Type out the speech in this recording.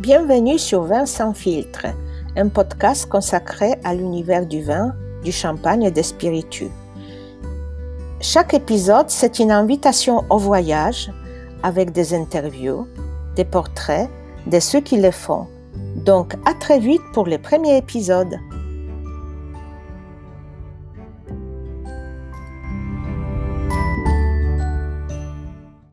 Bienvenue sur Vin sans filtre, un podcast consacré à l'univers du vin, du champagne et des spiritueux. Chaque épisode, c'est une invitation au voyage avec des interviews, des portraits de ceux qui le font. Donc à très vite pour les premiers épisodes.